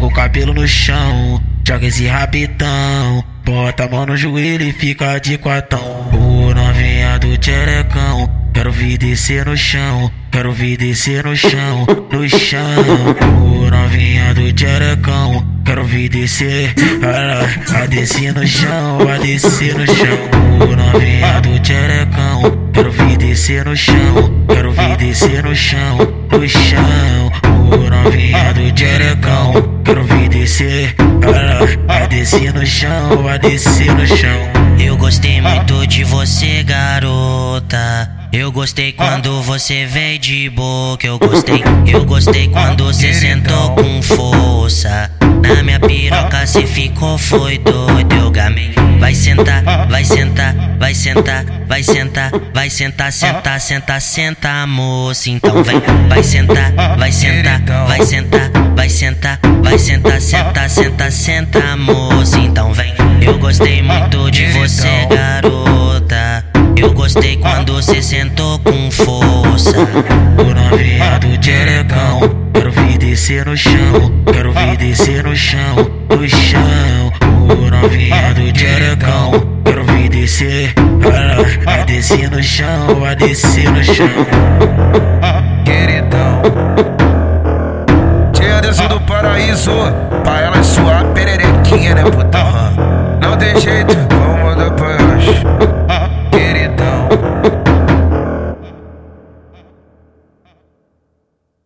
joga o cabelo no chão, joga esse rapidão. Bota a mão no joelho e fica de quatão. O novinha do tcherecão, quero vir descer no chão, quero vir descer no chão, no chão. O novinha do tcherecão, quero vir descer, a, a descer no chão, a descer no chão. O novinha do tcherecão, quero vir descer no chão, quero vir descer no chão, no chão. Novinha do tcherecão, quero vir descer, descer no chão, a descer no chão. Eu gostei muito de você, garota. Eu gostei quando você veio de boca. Eu gostei, eu gostei quando você sentou com força. Na minha piroca cê ficou, foi doido. Eu gamei. Vai sentar, vai sentar, vai sentar, vai sentar, vai sentar, sentar, sentar, sentar, moça. Então vem, vai sentar, vai sentar, vai sentar, vai sentar, vai sentar, sentar, sentar, moça. Então vem. Eu gostei muito de você, garota. Eu gostei quando você sentou com força. O novinha do tcherecão, quero vir descer no chão, quero vir descer no chão, no chão. O novinha do tcherecão, quero vir descer, a, a descer no chão, a descer no chão. Paraíso, pra ela suar pererequinha, né, putão? Não tem jeito.